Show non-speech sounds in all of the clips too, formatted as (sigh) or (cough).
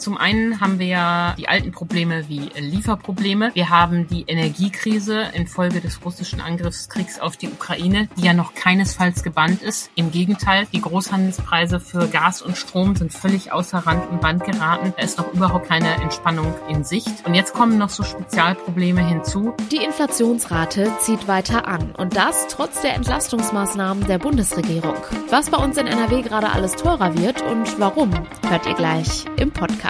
Zum einen haben wir ja die alten Probleme wie Lieferprobleme. Wir haben die Energiekrise infolge des russischen Angriffskriegs auf die Ukraine, die ja noch keinesfalls gebannt ist. Im Gegenteil, die Großhandelspreise für Gas und Strom sind völlig außer Rand und Band geraten. Da ist noch überhaupt keine Entspannung in Sicht. Und jetzt kommen noch so Spezialprobleme hinzu. Die Inflationsrate zieht weiter an und das trotz der Entlastungsmaßnahmen der Bundesregierung. Was bei uns in NRW gerade alles teurer wird und warum, hört ihr gleich im Podcast.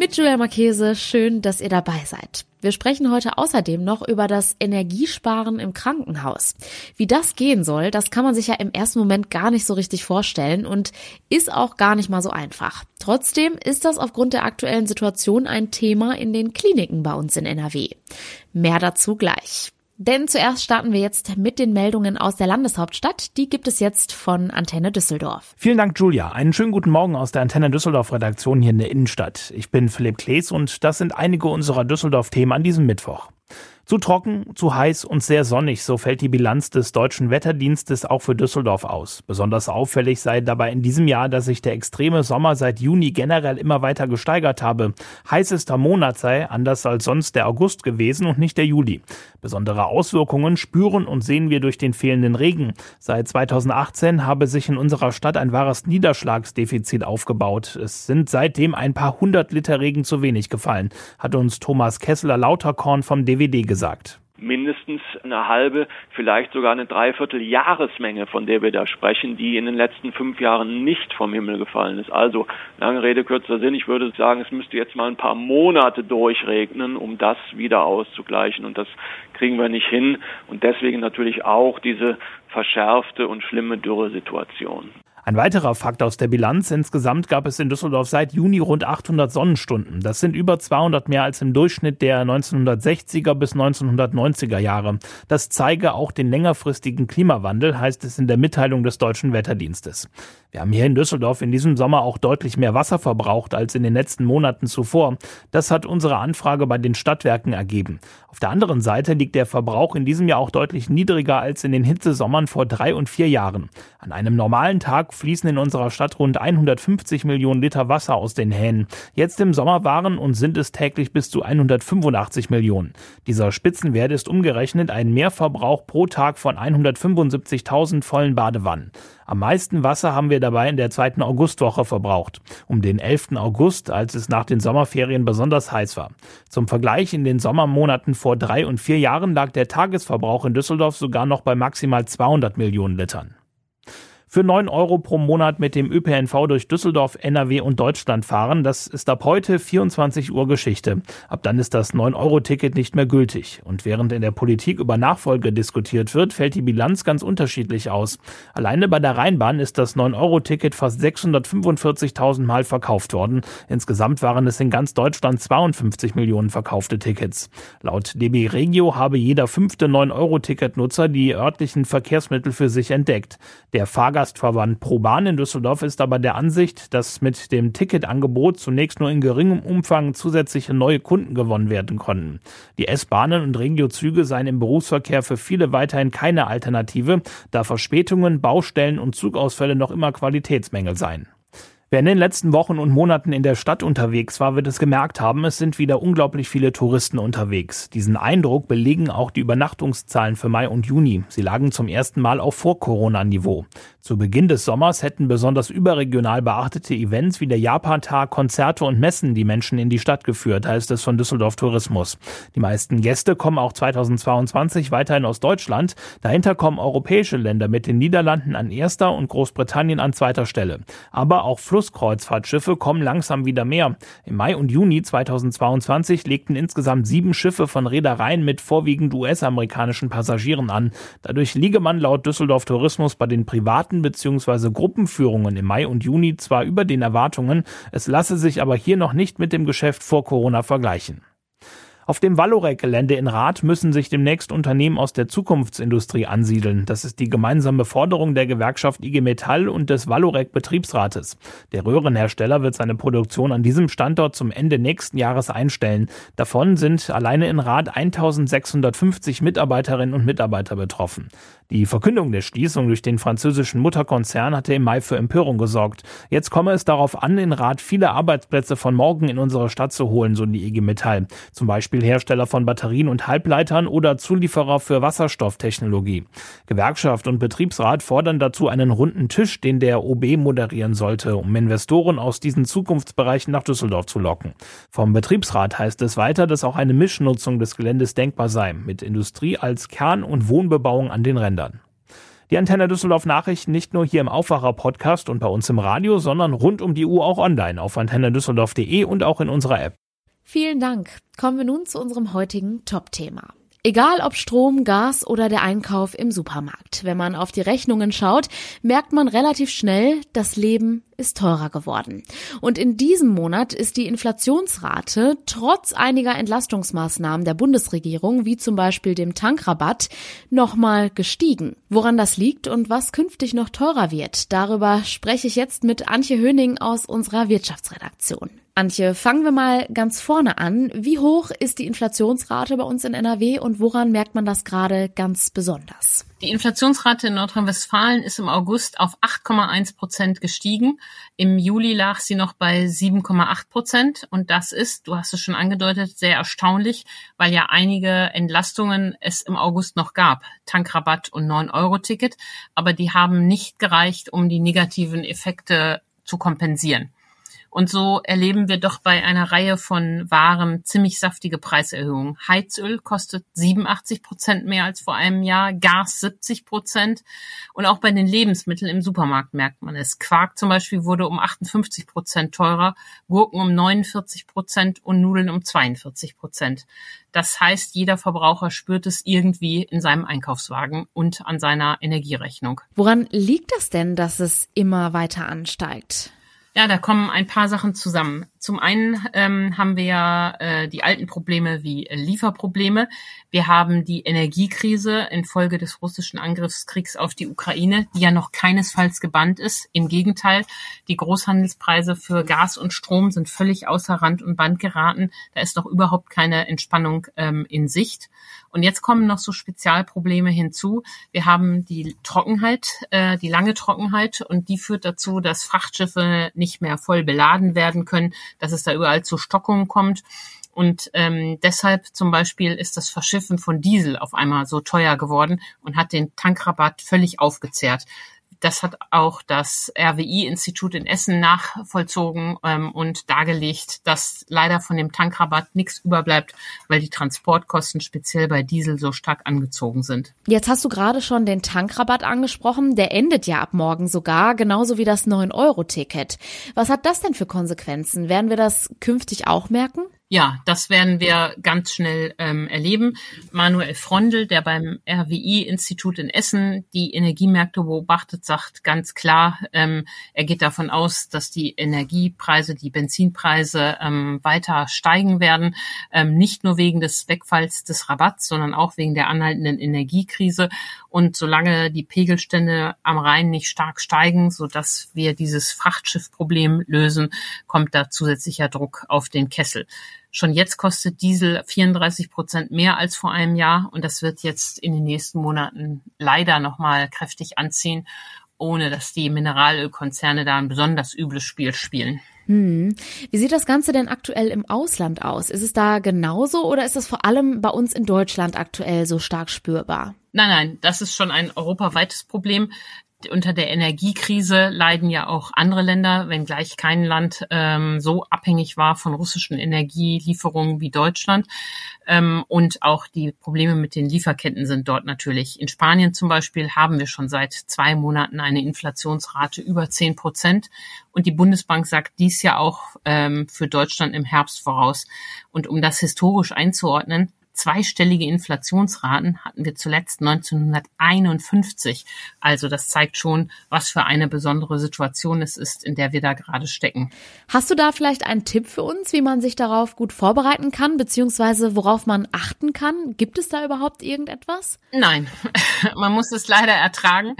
Mit Julia Marchese, schön, dass ihr dabei seid. Wir sprechen heute außerdem noch über das Energiesparen im Krankenhaus. Wie das gehen soll, das kann man sich ja im ersten Moment gar nicht so richtig vorstellen und ist auch gar nicht mal so einfach. Trotzdem ist das aufgrund der aktuellen Situation ein Thema in den Kliniken bei uns in NRW. Mehr dazu gleich. Denn zuerst starten wir jetzt mit den Meldungen aus der Landeshauptstadt. Die gibt es jetzt von Antenne Düsseldorf. Vielen Dank, Julia. Einen schönen guten Morgen aus der Antenne Düsseldorf Redaktion hier in der Innenstadt. Ich bin Philipp Klees und das sind einige unserer Düsseldorf-Themen an diesem Mittwoch. Zu trocken, zu heiß und sehr sonnig, so fällt die Bilanz des deutschen Wetterdienstes auch für Düsseldorf aus. Besonders auffällig sei dabei in diesem Jahr, dass sich der extreme Sommer seit Juni generell immer weiter gesteigert habe. Heißester Monat sei, anders als sonst, der August gewesen und nicht der Juli. Besondere Auswirkungen spüren und sehen wir durch den fehlenden Regen. Seit 2018 habe sich in unserer Stadt ein wahres Niederschlagsdefizit aufgebaut. Es sind seitdem ein paar hundert Liter Regen zu wenig gefallen, hat uns Thomas Kessler Lauterkorn vom DWD gesagt gesagt mindestens eine halbe, vielleicht sogar eine Dreiviertel Jahresmenge, von der wir da sprechen, die in den letzten fünf Jahren nicht vom Himmel gefallen ist. Also, lange Rede, kürzer Sinn. Ich würde sagen, es müsste jetzt mal ein paar Monate durchregnen, um das wieder auszugleichen. Und das kriegen wir nicht hin. Und deswegen natürlich auch diese verschärfte und schlimme Dürresituation. Ein weiterer Fakt aus der Bilanz. Insgesamt gab es in Düsseldorf seit Juni rund 800 Sonnenstunden. Das sind über 200 mehr als im Durchschnitt der 1960er bis 1990er Jahre. Das zeige auch den längerfristigen Klimawandel, heißt es in der Mitteilung des Deutschen Wetterdienstes. Wir haben hier in Düsseldorf in diesem Sommer auch deutlich mehr Wasser verbraucht als in den letzten Monaten zuvor. Das hat unsere Anfrage bei den Stadtwerken ergeben. Auf der anderen Seite liegt der Verbrauch in diesem Jahr auch deutlich niedriger als in den Hitzesommern vor drei und vier Jahren. An einem normalen Tag fließen in unserer Stadt rund 150 Millionen Liter Wasser aus den Hähnen. Jetzt im Sommer waren und sind es täglich bis zu 185 Millionen. Dieser Spitzenwert ist umgerechnet ein Mehrverbrauch pro Tag von 175.000 vollen Badewannen. Am meisten Wasser haben wir dabei in der zweiten Augustwoche verbraucht, um den 11. August, als es nach den Sommerferien besonders heiß war. Zum Vergleich, in den Sommermonaten vor drei und vier Jahren lag der Tagesverbrauch in Düsseldorf sogar noch bei maximal 200 Millionen Litern. Für 9 Euro pro Monat mit dem ÖPNV durch Düsseldorf, NRW und Deutschland fahren, das ist ab heute 24 Uhr Geschichte. Ab dann ist das 9-Euro-Ticket nicht mehr gültig. Und während in der Politik über Nachfolge diskutiert wird, fällt die Bilanz ganz unterschiedlich aus. Alleine bei der Rheinbahn ist das 9-Euro-Ticket fast 645.000 Mal verkauft worden. Insgesamt waren es in ganz Deutschland 52 Millionen verkaufte Tickets. Laut DB Regio habe jeder fünfte 9-Euro-Ticket-Nutzer die örtlichen Verkehrsmittel für sich entdeckt. Der Fahrgast Fahrgastverband ProBahn in Düsseldorf ist aber der Ansicht, dass mit dem Ticketangebot zunächst nur in geringem Umfang zusätzliche neue Kunden gewonnen werden konnten. Die S-Bahnen und Regio-Züge seien im Berufsverkehr für viele weiterhin keine Alternative, da Verspätungen, Baustellen und Zugausfälle noch immer Qualitätsmängel seien. Wer in den letzten Wochen und Monaten in der Stadt unterwegs war, wird es gemerkt haben, es sind wieder unglaublich viele Touristen unterwegs. Diesen Eindruck belegen auch die Übernachtungszahlen für Mai und Juni. Sie lagen zum ersten Mal auf Vor-Corona-Niveau. Zu Beginn des Sommers hätten besonders überregional beachtete Events wie der Japantag, Konzerte und Messen die Menschen in die Stadt geführt, heißt es von Düsseldorf Tourismus. Die meisten Gäste kommen auch 2022 weiterhin aus Deutschland. Dahinter kommen europäische Länder mit den Niederlanden an erster und Großbritannien an zweiter Stelle. Aber auch Fluss Flusskreuzfahrtschiffe kommen langsam wieder mehr. Im Mai und Juni 2022 legten insgesamt sieben Schiffe von Reedereien mit vorwiegend US-amerikanischen Passagieren an. Dadurch liege man laut Düsseldorf Tourismus bei den privaten bzw. Gruppenführungen im Mai und Juni zwar über den Erwartungen, es lasse sich aber hier noch nicht mit dem Geschäft vor Corona vergleichen. Auf dem Valorec-Gelände in Rath müssen sich demnächst Unternehmen aus der Zukunftsindustrie ansiedeln. Das ist die gemeinsame Forderung der Gewerkschaft IG Metall und des Valorec-Betriebsrates. Der Röhrenhersteller wird seine Produktion an diesem Standort zum Ende nächsten Jahres einstellen. Davon sind alleine in Rath 1650 Mitarbeiterinnen und Mitarbeiter betroffen. Die Verkündung der Schließung durch den französischen Mutterkonzern hatte im Mai für Empörung gesorgt. Jetzt komme es darauf an, in Rath viele Arbeitsplätze von morgen in unsere Stadt zu holen, so die IG Metall. Zum Beispiel Hersteller von Batterien und Halbleitern oder Zulieferer für Wasserstofftechnologie. Gewerkschaft und Betriebsrat fordern dazu einen runden Tisch, den der OB moderieren sollte, um Investoren aus diesen Zukunftsbereichen nach Düsseldorf zu locken. Vom Betriebsrat heißt es weiter, dass auch eine Mischnutzung des Geländes denkbar sei, mit Industrie als Kern- und Wohnbebauung an den Rändern ändern. Die Antenne Düsseldorf Nachrichten nicht nur hier im Aufwacher Podcast und bei uns im Radio, sondern rund um die Uhr auch online auf antennedüsseldorf.de und auch in unserer App. Vielen Dank. Kommen wir nun zu unserem heutigen Top-Thema. Egal ob Strom, Gas oder der Einkauf im Supermarkt. Wenn man auf die Rechnungen schaut, merkt man relativ schnell, das Leben ist teurer geworden. Und in diesem Monat ist die Inflationsrate trotz einiger Entlastungsmaßnahmen der Bundesregierung, wie zum Beispiel dem Tankrabatt, nochmal gestiegen. Woran das liegt und was künftig noch teurer wird, darüber spreche ich jetzt mit Antje Höning aus unserer Wirtschaftsredaktion. Antje, fangen wir mal ganz vorne an. Wie hoch ist die Inflationsrate bei uns in NRW und woran merkt man das gerade ganz besonders? Die Inflationsrate in Nordrhein-Westfalen ist im August auf 8,1 Prozent gestiegen. Im Juli lag sie noch bei 7,8 Prozent. Und das ist, du hast es schon angedeutet, sehr erstaunlich, weil ja einige Entlastungen es im August noch gab. Tankrabatt und 9-Euro-Ticket. Aber die haben nicht gereicht, um die negativen Effekte zu kompensieren. Und so erleben wir doch bei einer Reihe von Waren ziemlich saftige Preiserhöhungen. Heizöl kostet 87 Prozent mehr als vor einem Jahr, Gas 70 Prozent. Und auch bei den Lebensmitteln im Supermarkt merkt man es. Quark zum Beispiel wurde um 58 Prozent teurer, Gurken um 49 Prozent und Nudeln um 42 Prozent. Das heißt, jeder Verbraucher spürt es irgendwie in seinem Einkaufswagen und an seiner Energierechnung. Woran liegt das denn, dass es immer weiter ansteigt? Ja, da kommen ein paar Sachen zusammen. Zum einen ähm, haben wir ja äh, die alten Probleme wie Lieferprobleme. Wir haben die Energiekrise infolge des russischen Angriffskriegs auf die Ukraine, die ja noch keinesfalls gebannt ist. Im Gegenteil, die Großhandelspreise für Gas und Strom sind völlig außer Rand und Band geraten. Da ist noch überhaupt keine Entspannung ähm, in Sicht. Und jetzt kommen noch so Spezialprobleme hinzu. Wir haben die Trockenheit, äh, die lange Trockenheit und die führt dazu, dass Frachtschiffe nicht mehr voll beladen werden können, dass es da überall zu Stockungen kommt. Und ähm, deshalb zum Beispiel ist das Verschiffen von Diesel auf einmal so teuer geworden und hat den Tankrabatt völlig aufgezehrt. Das hat auch das RWI-Institut in Essen nachvollzogen ähm, und dargelegt, dass leider von dem Tankrabatt nichts überbleibt, weil die Transportkosten speziell bei Diesel so stark angezogen sind. Jetzt hast du gerade schon den Tankrabatt angesprochen. Der endet ja ab morgen sogar, genauso wie das 9-Euro-Ticket. Was hat das denn für Konsequenzen? Werden wir das künftig auch merken? Ja, das werden wir ganz schnell ähm, erleben. Manuel Frondel, der beim RWI-Institut in Essen die Energiemärkte beobachtet, sagt ganz klar, ähm, er geht davon aus, dass die Energiepreise, die Benzinpreise ähm, weiter steigen werden, ähm, nicht nur wegen des Wegfalls des Rabatts, sondern auch wegen der anhaltenden Energiekrise. Und solange die Pegelstände am Rhein nicht stark steigen, so dass wir dieses Frachtschiffproblem lösen, kommt da zusätzlicher Druck auf den Kessel. Schon jetzt kostet Diesel 34 Prozent mehr als vor einem Jahr und das wird jetzt in den nächsten Monaten leider nochmal kräftig anziehen, ohne dass die Mineralölkonzerne da ein besonders übles Spiel spielen. Hm. Wie sieht das Ganze denn aktuell im Ausland aus? Ist es da genauso oder ist es vor allem bei uns in Deutschland aktuell so stark spürbar? Nein, nein, das ist schon ein europaweites Problem unter der Energiekrise leiden ja auch andere Länder, wenngleich kein Land ähm, so abhängig war von russischen Energielieferungen wie Deutschland. Ähm, und auch die Probleme mit den Lieferketten sind dort natürlich. In Spanien zum Beispiel haben wir schon seit zwei Monaten eine Inflationsrate über zehn Prozent. Und die Bundesbank sagt dies ja auch ähm, für Deutschland im Herbst voraus. Und um das historisch einzuordnen, Zweistellige Inflationsraten hatten wir zuletzt 1951. Also das zeigt schon, was für eine besondere Situation es ist, in der wir da gerade stecken. Hast du da vielleicht einen Tipp für uns, wie man sich darauf gut vorbereiten kann, beziehungsweise worauf man achten kann? Gibt es da überhaupt irgendetwas? Nein, (laughs) man muss es leider ertragen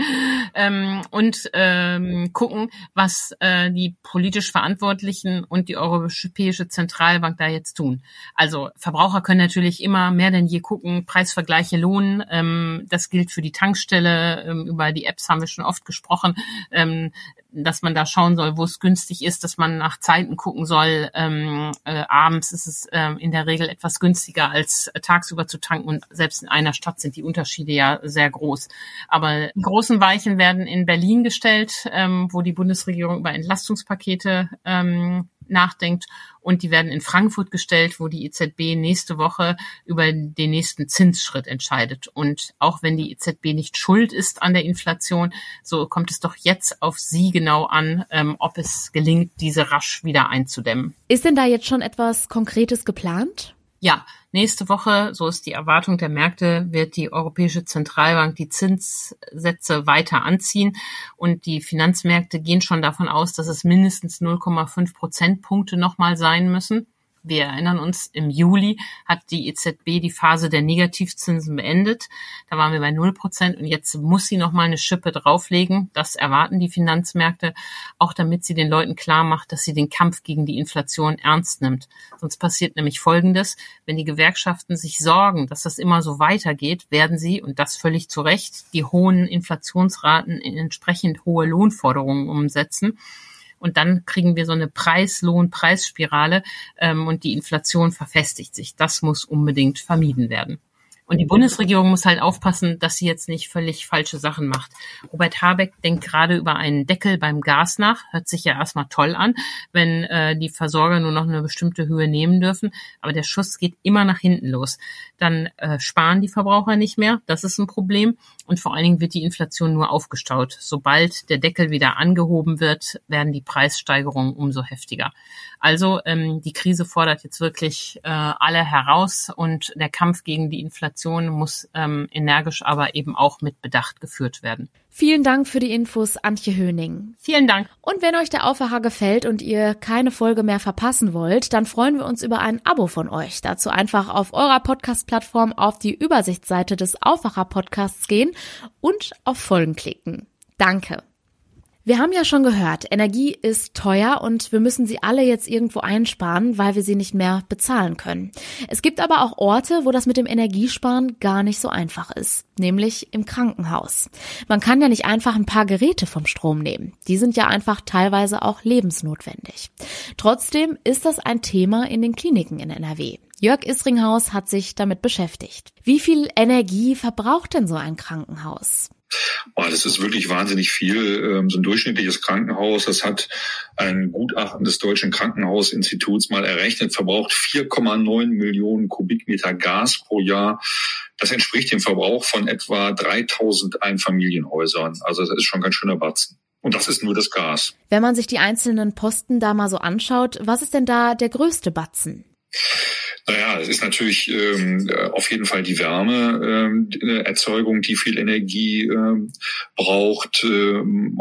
ähm, und ähm, gucken, was äh, die politisch Verantwortlichen und die Europäische Zentralbank da jetzt tun. Also Verbraucher können natürlich immer mehr denn je gucken, Preisvergleiche lohnen. Ähm, das gilt für die Tankstelle. Ähm, über die Apps haben wir schon oft gesprochen. Ähm, dass man da schauen soll, wo es günstig ist, dass man nach Zeiten gucken soll. Ähm, äh, abends ist es ähm, in der Regel etwas günstiger als tagsüber zu tanken und selbst in einer Stadt sind die Unterschiede ja sehr groß. Aber die großen Weichen werden in Berlin gestellt, ähm, wo die Bundesregierung über Entlastungspakete ähm, nachdenkt. Und die werden in Frankfurt gestellt, wo die EZB nächste Woche über den nächsten Zinsschritt entscheidet. Und auch wenn die EZB nicht schuld ist an der Inflation, so kommt es doch jetzt auf sie genau an, ähm, ob es gelingt, diese rasch wieder einzudämmen. Ist denn da jetzt schon etwas Konkretes geplant? Ja, nächste Woche, so ist die Erwartung der Märkte, wird die Europäische Zentralbank die Zinssätze weiter anziehen. Und die Finanzmärkte gehen schon davon aus, dass es mindestens 0,5 Prozentpunkte nochmal sein müssen. Wir erinnern uns, im Juli hat die EZB die Phase der Negativzinsen beendet. Da waren wir bei null Prozent und jetzt muss sie noch mal eine Schippe drauflegen. Das erwarten die Finanzmärkte, auch damit sie den Leuten klar macht, dass sie den Kampf gegen die Inflation ernst nimmt. Sonst passiert nämlich Folgendes. Wenn die Gewerkschaften sich sorgen, dass das immer so weitergeht, werden sie, und das völlig zu Recht, die hohen Inflationsraten in entsprechend hohe Lohnforderungen umsetzen. Und dann kriegen wir so eine Preis-Lohn-Preisspirale ähm, und die Inflation verfestigt sich. Das muss unbedingt vermieden werden. Und die Bundesregierung muss halt aufpassen, dass sie jetzt nicht völlig falsche Sachen macht. Robert Habeck denkt gerade über einen Deckel beim Gas nach. Hört sich ja erstmal toll an, wenn äh, die Versorger nur noch eine bestimmte Höhe nehmen dürfen. Aber der Schuss geht immer nach hinten los. Dann äh, sparen die Verbraucher nicht mehr. Das ist ein Problem. Und vor allen Dingen wird die Inflation nur aufgestaut. Sobald der Deckel wieder angehoben wird, werden die Preissteigerungen umso heftiger. Also ähm, die Krise fordert jetzt wirklich äh, alle heraus und der Kampf gegen die Inflation muss ähm, energisch, aber eben auch mit Bedacht geführt werden. Vielen Dank für die Infos, Antje Höning. Vielen Dank. Und wenn euch der Aufwacher gefällt und ihr keine Folge mehr verpassen wollt, dann freuen wir uns über ein Abo von euch. Dazu einfach auf eurer Podcast-Plattform auf die Übersichtsseite des Aufwacher-Podcasts gehen und auf Folgen klicken. Danke. Wir haben ja schon gehört, Energie ist teuer und wir müssen sie alle jetzt irgendwo einsparen, weil wir sie nicht mehr bezahlen können. Es gibt aber auch Orte, wo das mit dem Energiesparen gar nicht so einfach ist, nämlich im Krankenhaus. Man kann ja nicht einfach ein paar Geräte vom Strom nehmen. Die sind ja einfach teilweise auch lebensnotwendig. Trotzdem ist das ein Thema in den Kliniken in NRW. Jörg Isringhaus hat sich damit beschäftigt. Wie viel Energie verbraucht denn so ein Krankenhaus? Oh, das ist wirklich wahnsinnig viel. Ähm, so ein durchschnittliches Krankenhaus, das hat ein Gutachten des Deutschen Krankenhausinstituts mal errechnet, verbraucht 4,9 Millionen Kubikmeter Gas pro Jahr. Das entspricht dem Verbrauch von etwa 3000 Einfamilienhäusern. Also das ist schon ganz schöner Batzen. Und das ist nur das Gas. Wenn man sich die einzelnen Posten da mal so anschaut, was ist denn da der größte Batzen? Naja, es ist natürlich ähm, auf jeden Fall die Wärmeerzeugung, ähm, die viel Energie ähm, braucht, ähm,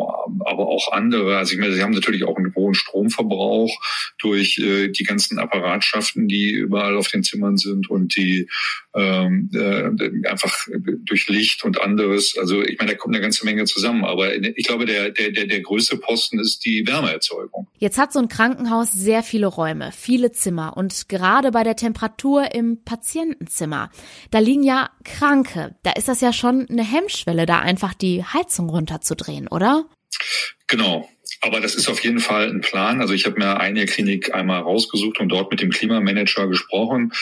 aber auch andere. Also ich meine, sie haben natürlich auch einen hohen Stromverbrauch durch äh, die ganzen Apparatschaften, die überall auf den Zimmern sind und die ähm, äh, einfach durch Licht und anderes. Also ich meine, da kommt eine ganze Menge zusammen. Aber ich glaube, der, der, der, der größte Posten ist die Wärmeerzeugung. Jetzt hat so ein Krankenhaus sehr viele Räume, viele Zimmer und gerade bei der Temperatur im Patientenzimmer, da liegen ja Kranke. Da ist das ja schon eine Hemmschwelle, da einfach die Heizung runterzudrehen, oder? Genau. Aber das ist auf jeden Fall ein Plan. Also ich habe mir eine Klinik einmal rausgesucht und dort mit dem Klimamanager gesprochen.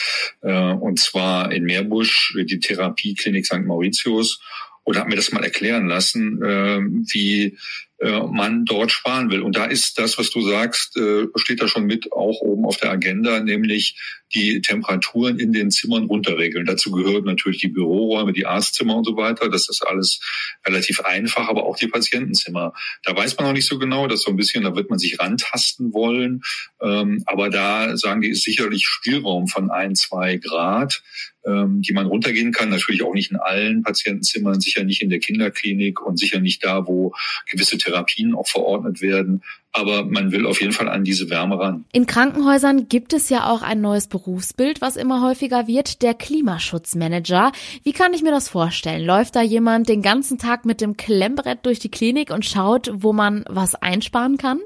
Äh, und zwar in Meerbusch, die Therapieklinik St. Mauritius. Und habe mir das mal erklären lassen, äh, wie man dort sparen will. Und da ist das, was du sagst, äh, steht da schon mit auch oben auf der Agenda, nämlich die Temperaturen in den Zimmern runterregeln. Dazu gehören natürlich die Büroräume, die Arztzimmer und so weiter. Das ist alles relativ einfach, aber auch die Patientenzimmer. Da weiß man noch nicht so genau, das so ein bisschen, da wird man sich rantasten wollen. Ähm, aber da sagen die, ist sicherlich Spielraum von ein, zwei Grad. ähm, die man runtergehen kann. Natürlich auch nicht in allen Patientenzimmern, sicher nicht in der Kinderklinik und sicher nicht da, wo gewisse Therapien auch verordnet werden. Aber man will auf jeden Fall an diese Wärme ran. In Krankenhäusern gibt es ja auch ein neues Berufsbild, was immer häufiger wird, der Klimaschutzmanager. Wie kann ich mir das vorstellen? Läuft da jemand den ganzen Tag mit dem Klemmbrett durch die Klinik und schaut, wo man was einsparen kann?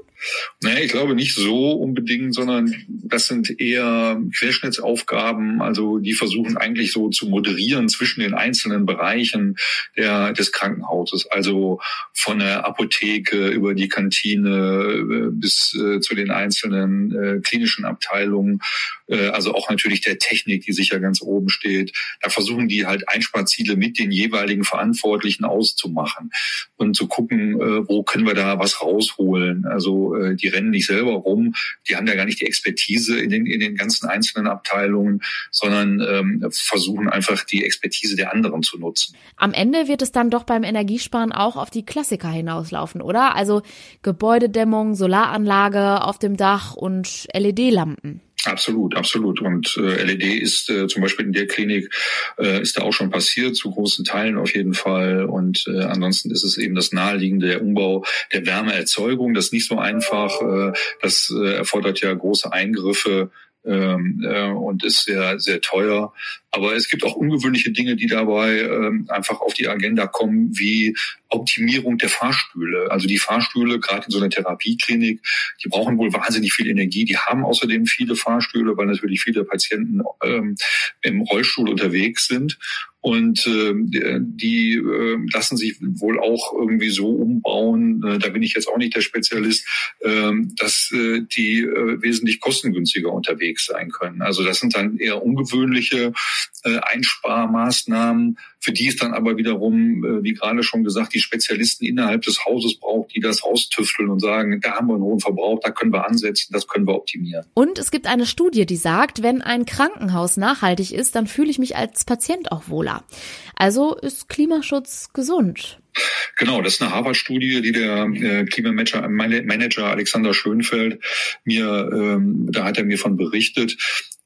Naja, ich glaube nicht so unbedingt, sondern das sind eher Querschnittsaufgaben, also die versuchen eigentlich so zu moderieren zwischen den einzelnen Bereichen der, des Krankenhauses, also von der Apotheke über die Kantine äh, bis äh, zu den einzelnen äh, klinischen Abteilungen, äh, also auch natürlich der Technik, die sicher ganz oben steht. Da versuchen die halt Einsparziele mit den jeweiligen Verantwortlichen auszumachen und zu gucken, äh, wo können wir da was rausholen. Also äh, die rennen nicht selber rum, die haben ja gar nicht die Expertise in den, in den ganzen einzelnen Abteilungen, sondern ähm, versuchen einfach die Expertise der anderen zu nutzen. Am Ende wird es dann doch beim Energiesparen auch auf die Klassiker hinauslaufen, oder? Also Gebäudedämmung, Solaranlage auf dem Dach und LED-Lampen. Absolut, absolut. Und äh, LED ist äh, zum Beispiel in der Klinik äh, ist da auch schon passiert, zu großen Teilen auf jeden Fall. Und äh, ansonsten ist es eben das naheliegende der Umbau der Wärmeerzeugung. Das ist nicht so einfach. Äh, das äh, erfordert ja große Eingriffe ähm, äh, und ist sehr, sehr teuer. Aber es gibt auch ungewöhnliche Dinge, die dabei ähm, einfach auf die Agenda kommen, wie Optimierung der Fahrstühle. Also die Fahrstühle, gerade in so einer Therapieklinik, die brauchen wohl wahnsinnig viel Energie. Die haben außerdem viele Fahrstühle, weil natürlich viele Patienten ähm, im Rollstuhl unterwegs sind. Und äh, die äh, lassen sich wohl auch irgendwie so umbauen, äh, da bin ich jetzt auch nicht der Spezialist, äh, dass äh, die äh, wesentlich kostengünstiger unterwegs sein können. Also das sind dann eher ungewöhnliche äh, Einsparmaßnahmen, für die es dann aber wiederum, äh, wie gerade schon gesagt, die Spezialisten innerhalb des Hauses braucht, die das raustüfteln und sagen, da haben wir einen hohen Verbrauch, da können wir ansetzen, das können wir optimieren. Und es gibt eine Studie, die sagt, wenn ein Krankenhaus nachhaltig ist, dann fühle ich mich als Patient auch wohler. Also ist Klimaschutz gesund. Genau, das ist eine Harvard-Studie, die der äh, Klimamanager Manager Alexander Schönfeld mir, ähm, da hat er mir von berichtet.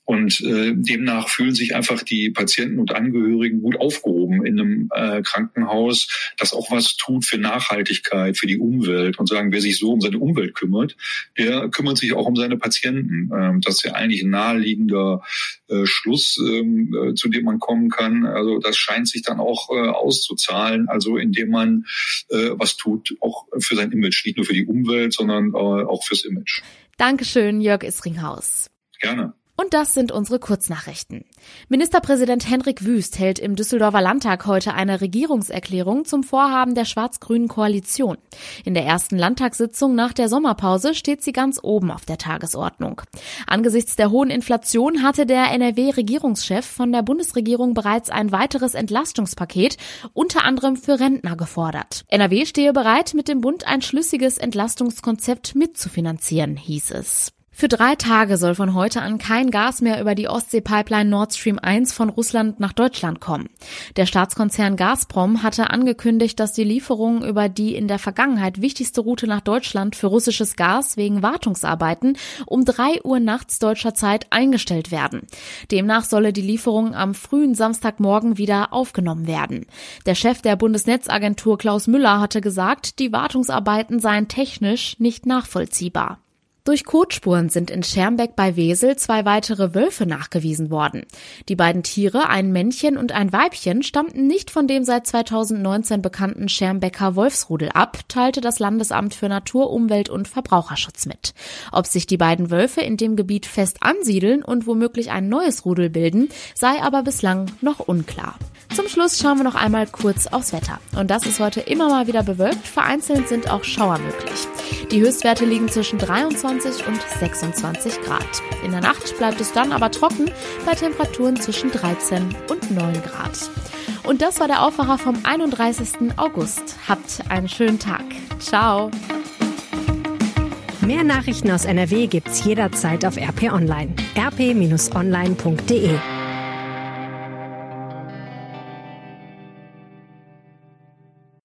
Und äh, demnach fühlen sich einfach die Patienten und Angehörigen gut aufgehoben in einem äh, Krankenhaus, das auch was tut für Nachhaltigkeit, für die Umwelt und sagen, wer sich so um seine Umwelt kümmert, der kümmert sich auch um seine Patienten. Ähm, das ist ja eigentlich ein naheliegender äh, Schluss, ähm, äh, zu dem man kommen kann. Also das scheint sich dann auch äh, auszuzahlen, also indem man äh, was tut, auch für sein Image, nicht nur für die Umwelt, sondern äh, auch fürs Image. Dankeschön, Jörg Isringhaus. Gerne. Und das sind unsere Kurznachrichten. Ministerpräsident Henrik Wüst hält im Düsseldorfer Landtag heute eine Regierungserklärung zum Vorhaben der schwarz-grünen Koalition. In der ersten Landtagssitzung nach der Sommerpause steht sie ganz oben auf der Tagesordnung. Angesichts der hohen Inflation hatte der NRW-Regierungschef von der Bundesregierung bereits ein weiteres Entlastungspaket, unter anderem für Rentner, gefordert. NRW stehe bereit, mit dem Bund ein schlüssiges Entlastungskonzept mitzufinanzieren, hieß es. Für drei Tage soll von heute an kein Gas mehr über die Ostsee-Pipeline Nord Stream 1 von Russland nach Deutschland kommen. Der Staatskonzern Gazprom hatte angekündigt, dass die Lieferungen über die in der Vergangenheit wichtigste Route nach Deutschland für russisches Gas wegen Wartungsarbeiten um drei Uhr nachts deutscher Zeit eingestellt werden. Demnach solle die Lieferung am frühen Samstagmorgen wieder aufgenommen werden. Der Chef der Bundesnetzagentur Klaus Müller hatte gesagt, die Wartungsarbeiten seien technisch nicht nachvollziehbar. Durch Kotspuren sind in Schermbeck bei Wesel zwei weitere Wölfe nachgewiesen worden. Die beiden Tiere, ein Männchen und ein Weibchen, stammten nicht von dem seit 2019 bekannten Schermbecker Wolfsrudel ab, teilte das Landesamt für Natur, Umwelt und Verbraucherschutz mit. Ob sich die beiden Wölfe in dem Gebiet fest ansiedeln und womöglich ein neues Rudel bilden, sei aber bislang noch unklar. Zum Schluss schauen wir noch einmal kurz aufs Wetter. Und das ist heute immer mal wieder bewölkt. Vereinzelt sind auch Schauer möglich. Die Höchstwerte liegen zwischen 23 und 26 Grad. In der Nacht bleibt es dann aber trocken bei Temperaturen zwischen 13 und 9 Grad. Und das war der Aufwacher vom 31. August. Habt einen schönen Tag. Ciao. Mehr Nachrichten aus NRW gibt's jederzeit auf RP Online. rp-online.de